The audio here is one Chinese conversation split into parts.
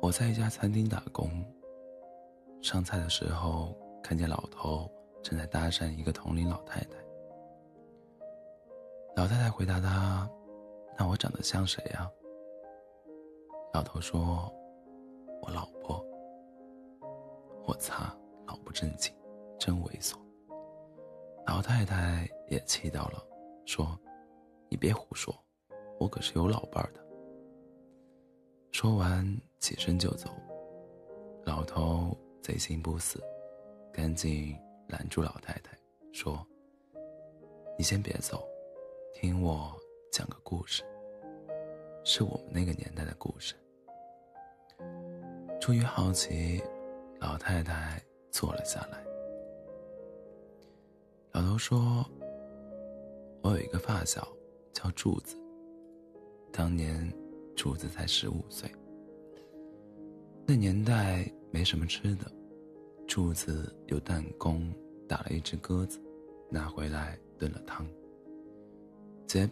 我在一家餐厅打工，上菜的时候看见老头正在搭讪一个同龄老太太。老太太回答他：“那我长得像谁呀？”老头说：“我老婆。”我擦，老不正经，真猥琐。老太太也气到了，说：“你别胡说，我可是有老伴儿的。”说完起身就走。老头贼心不死，赶紧拦住老太太，说：“你先别走，听我讲个故事，是我们那个年代的故事。”出于好奇。老太太坐了下来。老头说：“我有一个发小，叫柱子。当年柱子才十五岁。那年代没什么吃的，柱子有弹弓打了一只鸽子，拿回来炖了汤。结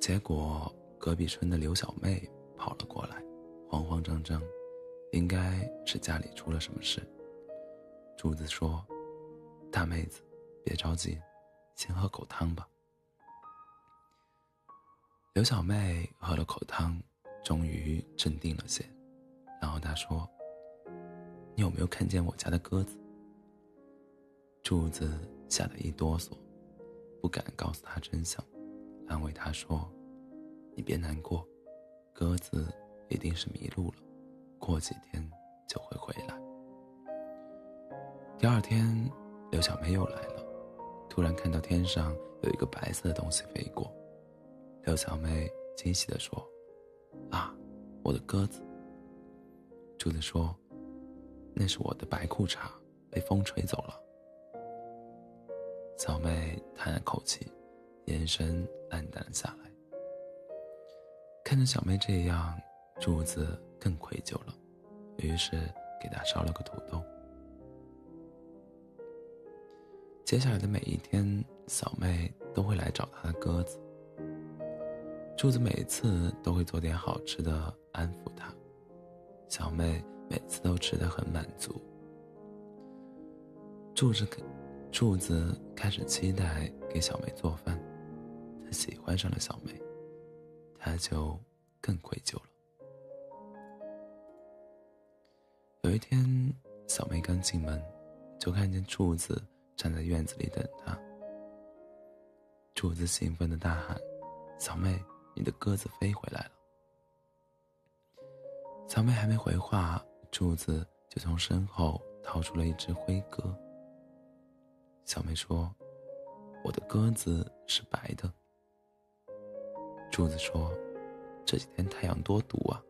结果隔壁村的刘小妹跑了过来，慌慌张张。”应该是家里出了什么事。柱子说：“大妹子，别着急，先喝口汤吧。”刘小妹喝了口汤，终于镇定了些。然后她说：“你有没有看见我家的鸽子？”柱子吓得一哆嗦，不敢告诉她真相，安慰她说：“你别难过，鸽子一定是迷路了。”过几天就会回来。第二天，刘小妹又来了，突然看到天上有一个白色的东西飞过。刘小妹惊喜地说：“啊，我的鸽子！”柱子说：“那是我的白裤衩，被风吹走了。”小妹叹了口气，眼神黯淡了下来。看着小妹这样，柱子。更愧疚了，于是给他烧了个土豆。接下来的每一天，小妹都会来找他的鸽子。柱子每次都会做点好吃的安抚他，小妹每次都吃得很满足。柱子，柱子开始期待给小妹做饭，他喜欢上了小妹，他就更愧疚了。有一天，小妹刚进门，就看见柱子站在院子里等她。柱子兴奋的大喊：“小妹，你的鸽子飞回来了！”小妹还没回话，柱子就从身后掏出了一只灰鸽。小妹说：“我的鸽子是白的。”柱子说：“这几天太阳多毒啊，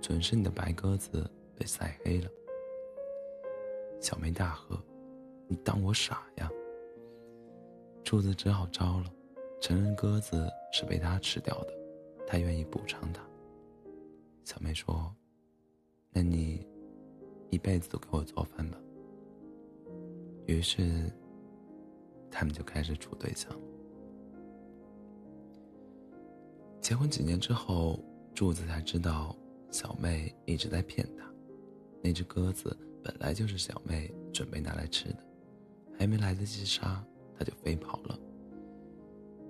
准是你的白鸽子。”被晒黑了，小妹大喝：“你当我傻呀？”柱子只好招了，承认鸽子是被他吃掉的，他愿意补偿他。小妹说：“那你一辈子都给我做饭吧。”于是，他们就开始处对象。结婚几年之后，柱子才知道小妹一直在骗他。那只鸽子本来就是小妹准备拿来吃的，还没来得及杀，它就飞跑了。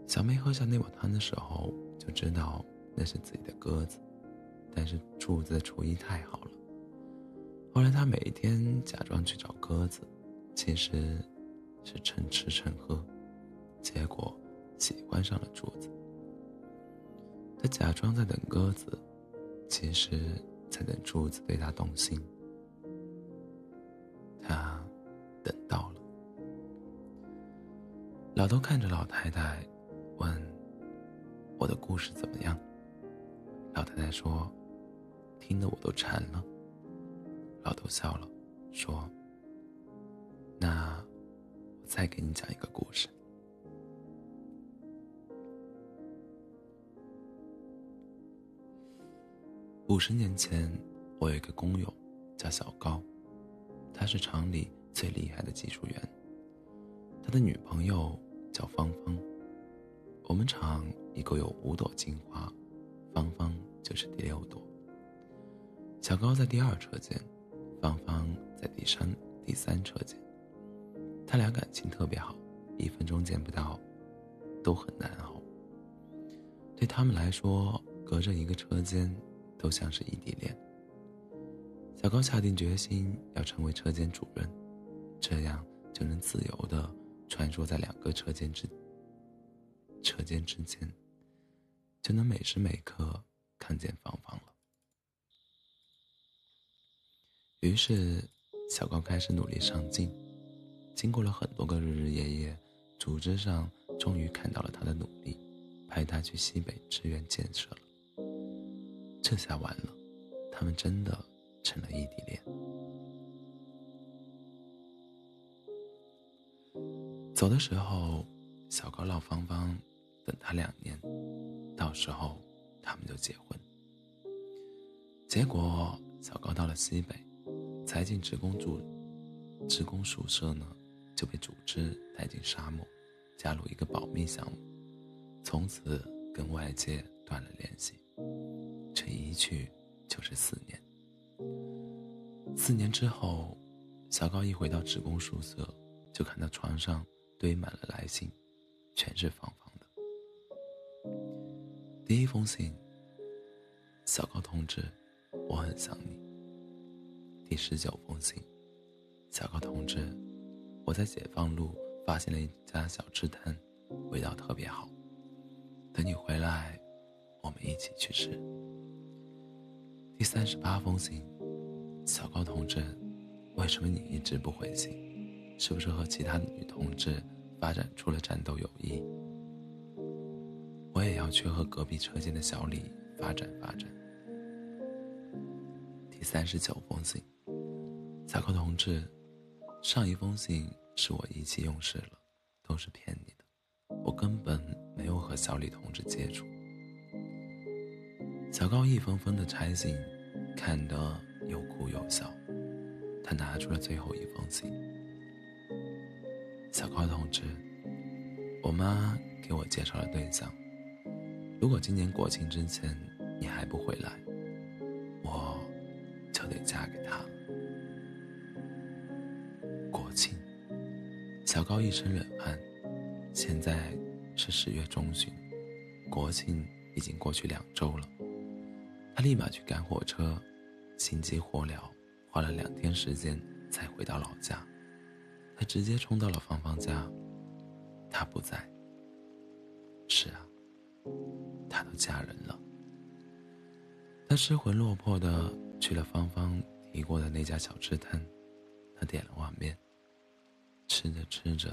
小妹喝下那碗汤的时候，就知道那是自己的鸽子，但是柱子的厨艺太好了。后来他每天假装去找鸽子，其实是趁吃趁喝，结果喜欢上了柱子。他假装在等鸽子，其实在等柱子对他动心。他等到了。老头看着老太太，问：“我的故事怎么样？”老太太说：“听得我都馋了。”老头笑了，说：“那我再给你讲一个故事。五十年前，我有一个工友，叫小高。”他是厂里最厉害的技术员。他的女朋友叫芳芳。我们厂一共有五朵金花，芳芳就是第六朵。小高在第二车间，芳芳在第三第三车间。他俩感情特别好，一分钟见不到，都很难熬。对他们来说，隔着一个车间，都像是异地恋。小高下定决心要成为车间主任，这样就能自由的穿梭在两个车间之车间之间，就能每时每刻看见芳芳了。于是，小高开始努力上进。经过了很多个日日夜夜，组织上终于看到了他的努力，派他去西北支援建设了。这下完了，他们真的成了异地恋。走的时候，小高让芳芳等他两年，到时候他们就结婚。结果，小高到了西北。才进职工住，职工宿舍呢，就被组织带进沙漠，加入一个保密项目，从此跟外界断了联系。这一去就是四年。四年之后，小高一回到职工宿舍，就看到床上堆满了来信，全是芳芳的。第一封信，小高同志，我很想你。第十九封信，小高同志，我在解放路发现了一家小吃摊，味道特别好。等你回来，我们一起去吃。第三十八封信，小高同志，为什么你一直不回信？是不是和其他女同志发展出了战斗友谊？我也要去和隔壁车间的小李发展发展。第三十九封信。小高同志，上一封信是我意气用事了，都是骗你的，我根本没有和小李同志接触。小高一封封的拆信，看得又哭又笑。他拿出了最后一封信。小高同志，我妈给我介绍了对象，如果今年国庆之前你还不回来，我就得嫁给他。国庆小高一身冷汗。现在是十月中旬，国庆已经过去两周了。他立马去赶火车，心急火燎，花了两天时间才回到老家。他直接冲到了芳芳家，她不在。是啊，她都嫁人了。他失魂落魄的去了芳芳提过的那家小吃摊，他点了碗面。吃着吃着，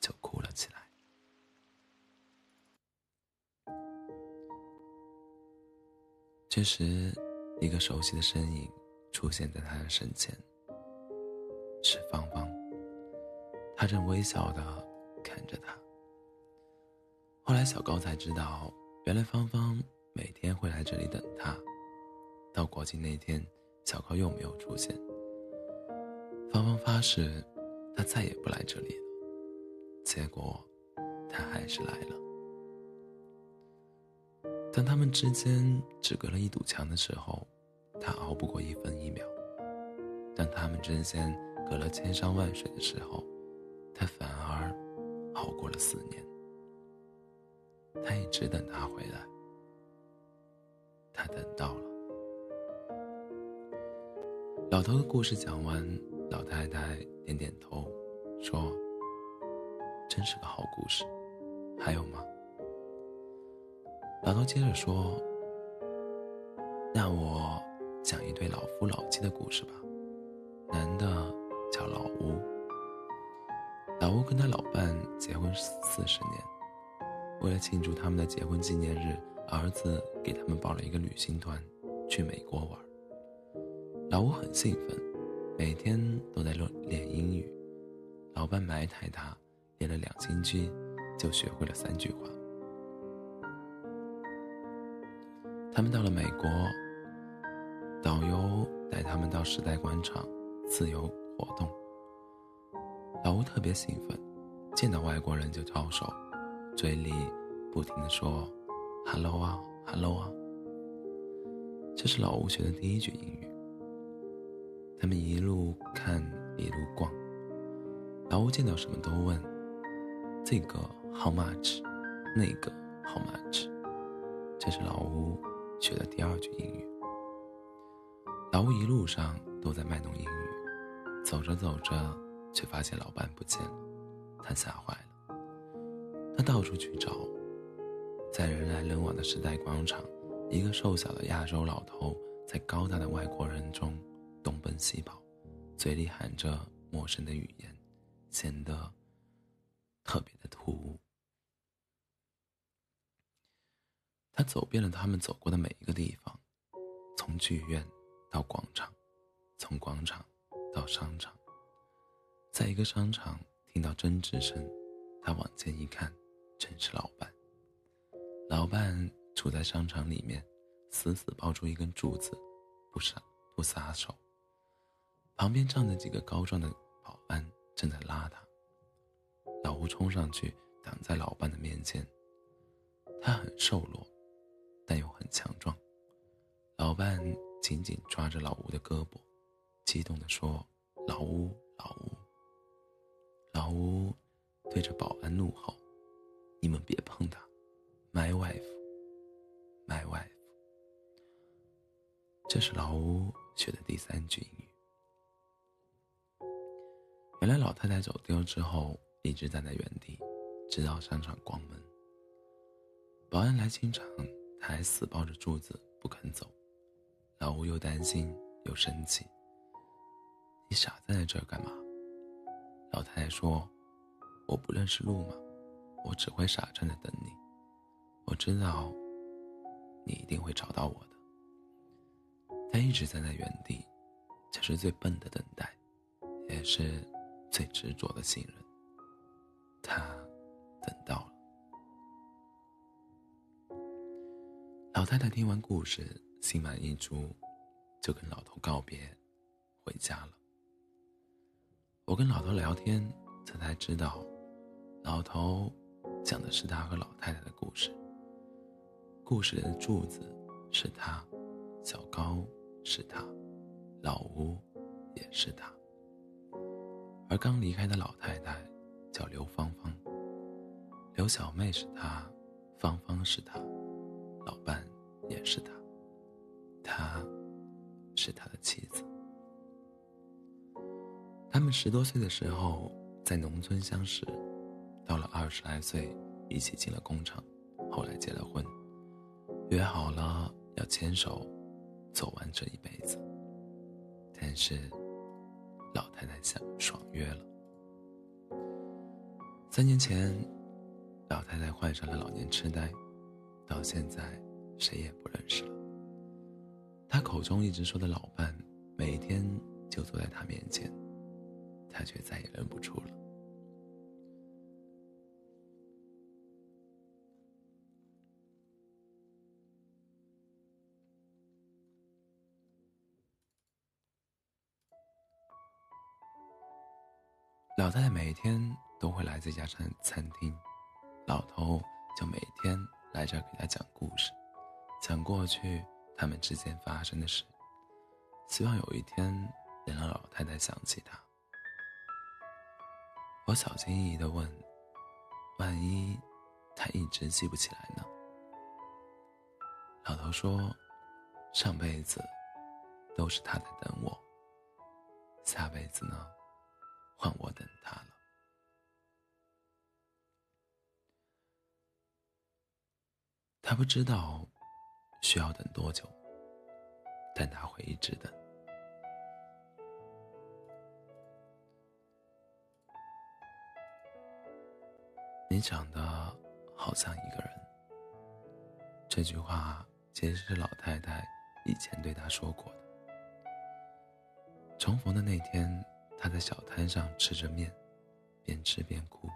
就哭了起来。这时，一个熟悉的身影出现在他的身前，是芳芳。他正微笑的看着他。后来，小高才知道，原来芳芳每天会来这里等他。到国庆那天，小高又没有出现。芳芳发誓。他再也不来这里了。结果，他还是来了。当他们之间只隔了一堵墙的时候，他熬不过一分一秒；当他们之间隔了千山万水的时候，他反而熬过了四年。他一直等他回来，他等到了。老头的故事讲完，老太太点点头，说：“真是个好故事。”还有吗？老头接着说：“那我讲一对老夫老妻的故事吧。男的叫老吴，老吴跟他老伴结婚四十年，为了庆祝他们的结婚纪念日，儿子给他们报了一个旅行团，去美国玩。”老吴很兴奋，每天都在练练英语。老伴埋汰他，练了两星期就学会了三句话。他们到了美国，导游带他们到时代广场自由活动。老吴特别兴奋，见到外国人就招手，嘴里不停的说 “hello 啊，“hello 啊。”这是老吴学的第一句英语。他们一路看一路逛，老吴见到什么都问：“这个 how much？那个 how much？” 这是老吴学的第二句英语。老吴一路上都在卖弄英语，走着走着，却发现老伴不见了，他吓坏了。他到处去找，在人来人往的时代广场。一个瘦小的亚洲老头在高大的外国人中东奔西跑，嘴里喊着陌生的语言，显得特别的突兀。他走遍了他们走过的每一个地方，从剧院到广场，从广场到商场。在一个商场听到争执声，他往前一看，正是老伴。老伴。杵在商场里面，死死抱住一根柱子，不撒不撒手。旁边站着几个高壮的保安，正在拉他。老吴冲上去挡在老伴的面前。他很瘦弱，但又很强壮。老伴紧紧抓着老吴的胳膊，激动地说：“老吴，老吴！”老吴对着保安怒吼：“你们别碰他，my wife。” My wife。这是老吴学的第三句英语。原来老太太走丢之后，一直站在原地，直到商场关门。保安来清场，他还死抱着柱子不肯走。老吴又担心又生气：“你傻站在这儿干嘛？”老太太说：“我不认识路吗？我只会傻站着等你。我知道。”你一定会找到我的。他一直站在原地，这是最笨的等待，也是最执着的信任。他等到了。老太太听完故事，心满意足，就跟老头告别，回家了。我跟老头聊天，这才知道，老头讲的是他和老太太的故事。故事里的柱子是他，小高是他，老吴也是他。而刚离开的老太太叫刘芳芳，刘小妹是他，芳芳是他，老伴也是他，他是他的妻子。他们十多岁的时候在农村相识，到了二十来岁一起进了工厂，后来结了婚。约好了要牵手走完这一辈子，但是老太太想爽约了。三年前，老太太患上了老年痴呆，到现在谁也不认识了。她口中一直说的老伴，每天就坐在她面前，她却再也认不出了。老太太每天都会来这家餐餐厅，老头就每天来这儿给她讲故事，讲过去他们之间发生的事，希望有一天能让老太太想起他。我小心翼翼地问：“万一他一直记不起来呢？”老头说：“上辈子都是他在等我，下辈子呢？”换我等他了。他不知道需要等多久，但他会一直等。你长得好像一个人。这句话其实是老太太以前对他说过的。重逢的那天。他在小摊上吃着面，边吃边哭。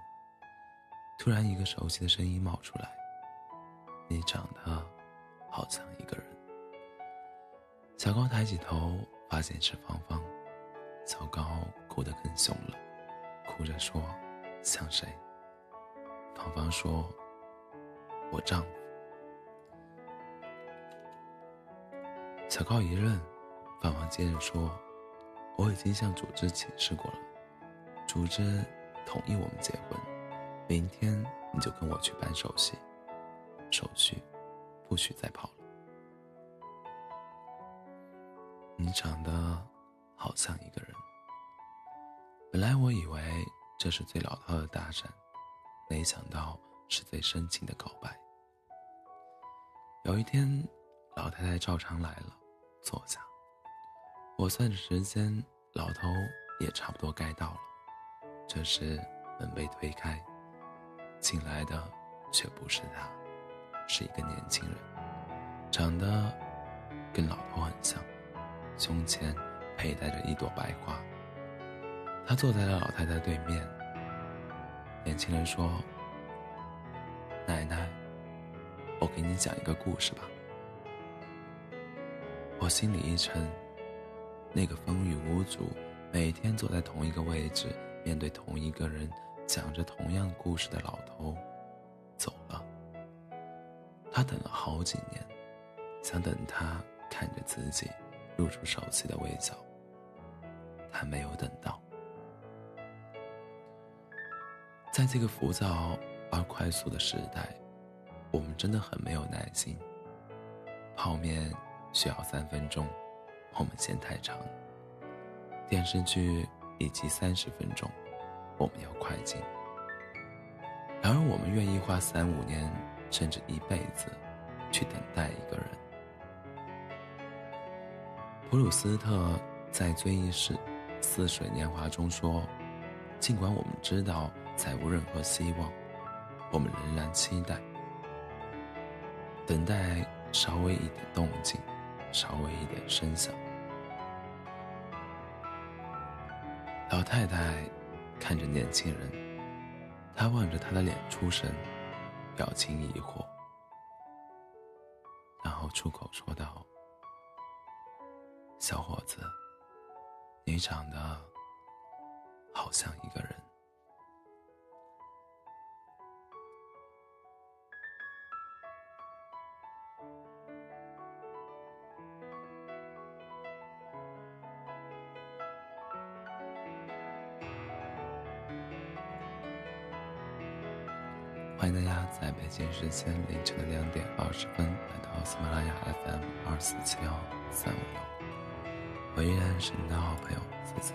突然，一个熟悉的声音冒出来：“你长得好像一个人。”小高抬起头，发现是芳芳。小高哭得更凶了，哭着说：“像谁？”芳芳说：“我丈夫。”小高一愣，芳芳接着说：“我已经向组织请示过了，组织同意我们结婚，明天你就跟我去办手续，手续不许再跑了。”你长得好像一个人。本来我以为这是最老套的搭讪，没想到是最深情的告白。有一天，老太太照常来了，坐下。我算着时间，老头也差不多该到了。这时门被推开，进来的却不是他，是一个年轻人，长得跟老头很像，胸前佩戴着一朵白花。他坐在了老太太对面。年轻人说：“奶奶。”我给你讲一个故事吧。我心里一沉，那个风雨无阻，每天坐在同一个位置，面对同一个人，讲着同样故事的老头，走了。他等了好几年，想等他看着自己，露出熟悉的微笑。他没有等到。在这个浮躁而快速的时代。我们真的很没有耐心。泡面需要三分钟，我们嫌太长；电视剧以及三十分钟，我们要快进。然而，我们愿意花三五年甚至一辈子去等待一个人。普鲁斯特在《追忆似似水年华》中说：“尽管我们知道再无任何希望，我们仍然期待。”等待稍微一点动静，稍微一点声响。老太太看着年轻人，她望着他的脸出神，表情疑惑，然后出口说道：“小伙子，你长得好像一个人。”欢迎大家在北京时间凌晨的两点二十分来到喜马拉雅 FM 二四七幺三五六，我依然是你的好朋友 C C，